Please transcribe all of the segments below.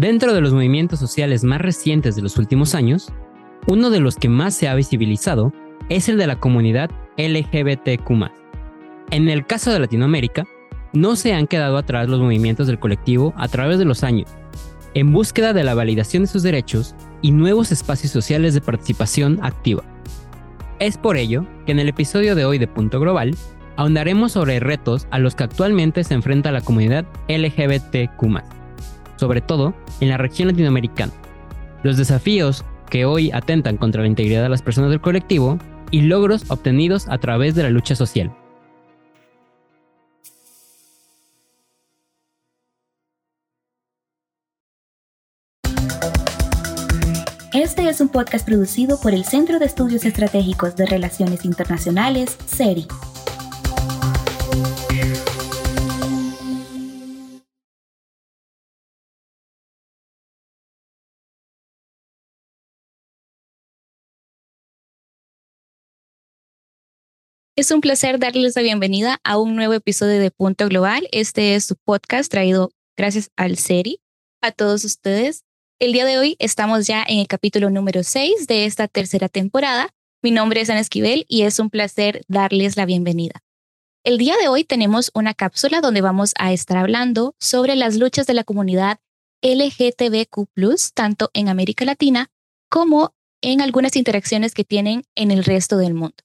Dentro de los movimientos sociales más recientes de los últimos años, uno de los que más se ha visibilizado es el de la comunidad LGBTQ. En el caso de Latinoamérica, no se han quedado atrás los movimientos del colectivo a través de los años, en búsqueda de la validación de sus derechos y nuevos espacios sociales de participación activa. Es por ello que en el episodio de hoy de Punto Global ahondaremos sobre retos a los que actualmente se enfrenta la comunidad LGBTQ, sobre todo en la región latinoamericana, los desafíos que hoy atentan contra la integridad de las personas del colectivo y logros obtenidos a través de la lucha social. Este es un podcast producido por el Centro de Estudios Estratégicos de Relaciones Internacionales, CERI. Es un placer darles la bienvenida a un nuevo episodio de Punto Global. Este es su podcast traído gracias al CERI. A todos ustedes, el día de hoy estamos ya en el capítulo número 6 de esta tercera temporada. Mi nombre es Ana Esquivel y es un placer darles la bienvenida. El día de hoy tenemos una cápsula donde vamos a estar hablando sobre las luchas de la comunidad LGTBQ, tanto en América Latina como en algunas interacciones que tienen en el resto del mundo.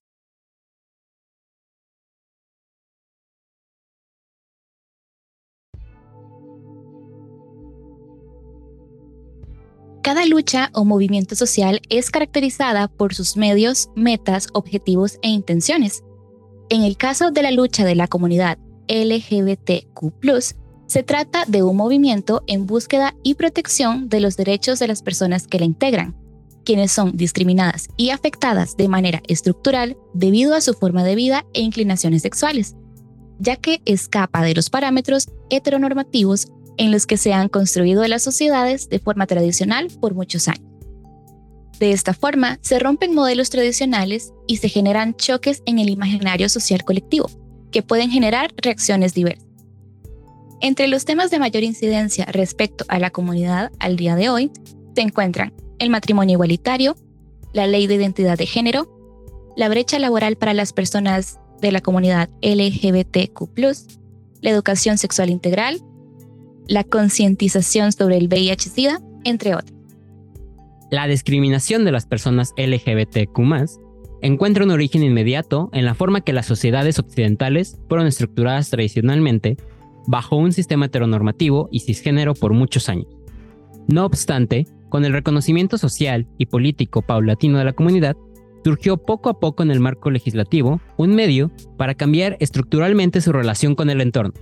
Cada lucha o movimiento social es caracterizada por sus medios, metas, objetivos e intenciones. En el caso de la lucha de la comunidad LGBTQ, se trata de un movimiento en búsqueda y protección de los derechos de las personas que la integran, quienes son discriminadas y afectadas de manera estructural debido a su forma de vida e inclinaciones sexuales, ya que escapa de los parámetros heteronormativos en los que se han construido las sociedades de forma tradicional por muchos años. De esta forma, se rompen modelos tradicionales y se generan choques en el imaginario social colectivo, que pueden generar reacciones diversas. Entre los temas de mayor incidencia respecto a la comunidad al día de hoy se encuentran el matrimonio igualitario, la ley de identidad de género, la brecha laboral para las personas de la comunidad LGBTQ, la educación sexual integral la concientización sobre el VIH-Sida, entre otros. La discriminación de las personas LGBTQ encuentra un origen inmediato en la forma que las sociedades occidentales fueron estructuradas tradicionalmente bajo un sistema heteronormativo y cisgénero por muchos años. No obstante, con el reconocimiento social y político paulatino de la comunidad, surgió poco a poco en el marco legislativo un medio para cambiar estructuralmente su relación con el entorno,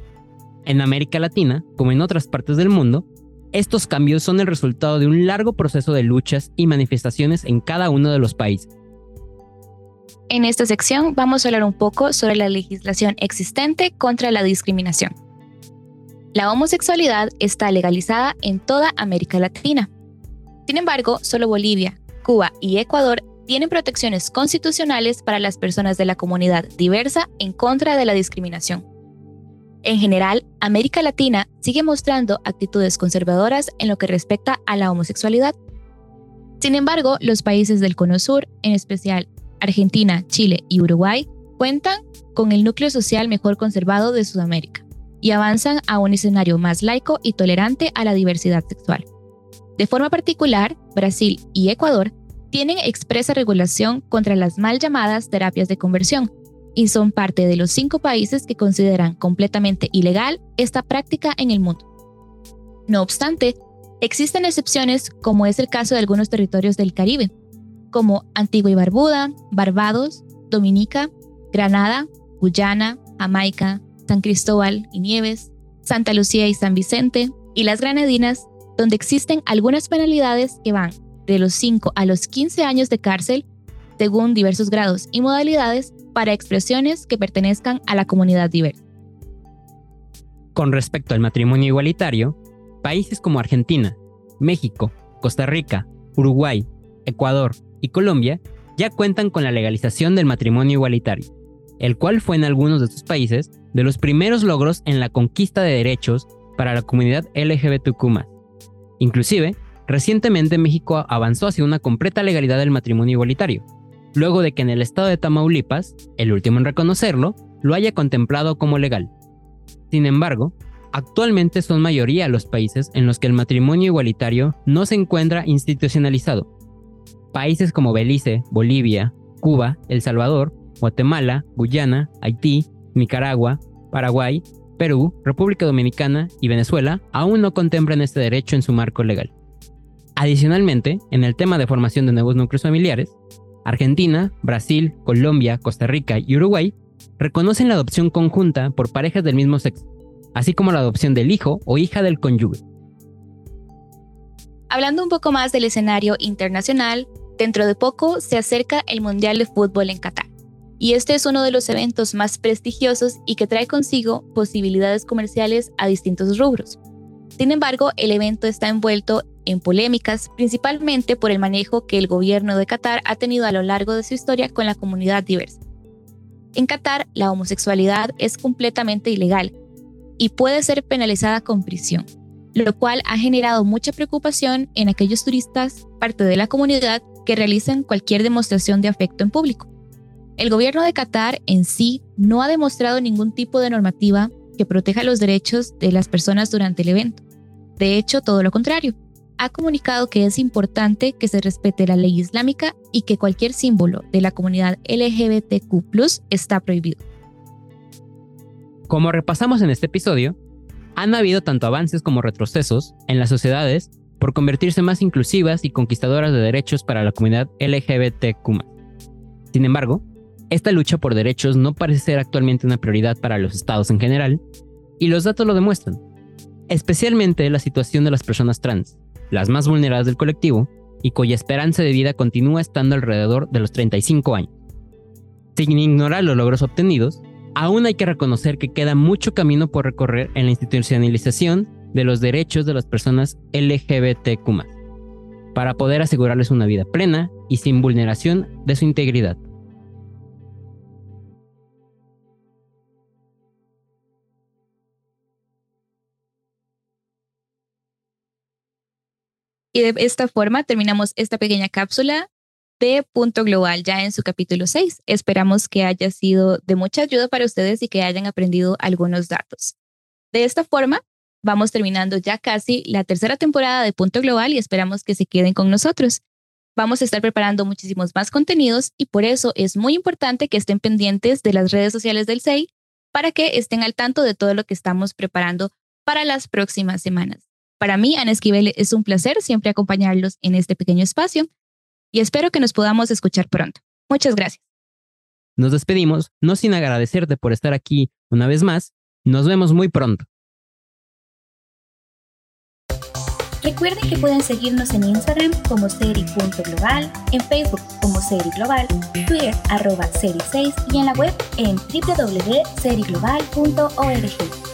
en América Latina, como en otras partes del mundo, estos cambios son el resultado de un largo proceso de luchas y manifestaciones en cada uno de los países. En esta sección vamos a hablar un poco sobre la legislación existente contra la discriminación. La homosexualidad está legalizada en toda América Latina. Sin embargo, solo Bolivia, Cuba y Ecuador tienen protecciones constitucionales para las personas de la comunidad diversa en contra de la discriminación. En general, América Latina sigue mostrando actitudes conservadoras en lo que respecta a la homosexualidad. Sin embargo, los países del Cono Sur, en especial Argentina, Chile y Uruguay, cuentan con el núcleo social mejor conservado de Sudamérica y avanzan a un escenario más laico y tolerante a la diversidad sexual. De forma particular, Brasil y Ecuador tienen expresa regulación contra las mal llamadas terapias de conversión, y son parte de los cinco países que consideran completamente ilegal esta práctica en el mundo. No obstante, existen excepciones como es el caso de algunos territorios del Caribe, como Antigua y Barbuda, Barbados, Dominica, Granada, Guyana, Jamaica, San Cristóbal y Nieves, Santa Lucía y San Vicente, y las Granadinas, donde existen algunas penalidades que van de los 5 a los 15 años de cárcel, según diversos grados y modalidades, para expresiones que pertenezcan a la comunidad diversa. Con respecto al matrimonio igualitario, países como Argentina, México, Costa Rica, Uruguay, Ecuador y Colombia ya cuentan con la legalización del matrimonio igualitario, el cual fue en algunos de estos países de los primeros logros en la conquista de derechos para la comunidad LGBTQ. Inclusive, recientemente México avanzó hacia una completa legalidad del matrimonio igualitario, luego de que en el estado de Tamaulipas, el último en reconocerlo, lo haya contemplado como legal. Sin embargo, actualmente son mayoría los países en los que el matrimonio igualitario no se encuentra institucionalizado. Países como Belice, Bolivia, Cuba, El Salvador, Guatemala, Guyana, Haití, Nicaragua, Paraguay, Perú, República Dominicana y Venezuela aún no contemplan este derecho en su marco legal. Adicionalmente, en el tema de formación de nuevos núcleos familiares, Argentina, Brasil, Colombia, Costa Rica y Uruguay reconocen la adopción conjunta por parejas del mismo sexo, así como la adopción del hijo o hija del cónyuge. Hablando un poco más del escenario internacional, dentro de poco se acerca el Mundial de Fútbol en Qatar. Y este es uno de los eventos más prestigiosos y que trae consigo posibilidades comerciales a distintos rubros. Sin embargo, el evento está envuelto en polémicas, principalmente por el manejo que el gobierno de Qatar ha tenido a lo largo de su historia con la comunidad diversa. En Qatar, la homosexualidad es completamente ilegal y puede ser penalizada con prisión, lo cual ha generado mucha preocupación en aquellos turistas, parte de la comunidad, que realizan cualquier demostración de afecto en público. El gobierno de Qatar en sí no ha demostrado ningún tipo de normativa que proteja los derechos de las personas durante el evento. De hecho, todo lo contrario ha comunicado que es importante que se respete la ley islámica y que cualquier símbolo de la comunidad LGBTQ está prohibido. Como repasamos en este episodio, han habido tanto avances como retrocesos en las sociedades por convertirse más inclusivas y conquistadoras de derechos para la comunidad LGBTQ. Sin embargo, esta lucha por derechos no parece ser actualmente una prioridad para los estados en general, y los datos lo demuestran, especialmente la situación de las personas trans, las más vulneradas del colectivo, y cuya esperanza de vida continúa estando alrededor de los 35 años. Sin ignorar los logros obtenidos, aún hay que reconocer que queda mucho camino por recorrer en la institucionalización de los derechos de las personas LGBTQ, para poder asegurarles una vida plena y sin vulneración de su integridad. Y de esta forma terminamos esta pequeña cápsula de Punto Global ya en su capítulo 6. Esperamos que haya sido de mucha ayuda para ustedes y que hayan aprendido algunos datos. De esta forma, vamos terminando ya casi la tercera temporada de Punto Global y esperamos que se queden con nosotros. Vamos a estar preparando muchísimos más contenidos y por eso es muy importante que estén pendientes de las redes sociales del SEI para que estén al tanto de todo lo que estamos preparando para las próximas semanas. Para mí, Ana Esquivel, es un placer siempre acompañarlos en este pequeño espacio y espero que nos podamos escuchar pronto. Muchas gracias. Nos despedimos, no sin agradecerte por estar aquí una vez más. Nos vemos muy pronto. Recuerden que pueden seguirnos en Instagram como seri.global, en Facebook como Seri Global, Twitter arroba seri6 y en la web en www.seriglobal.org.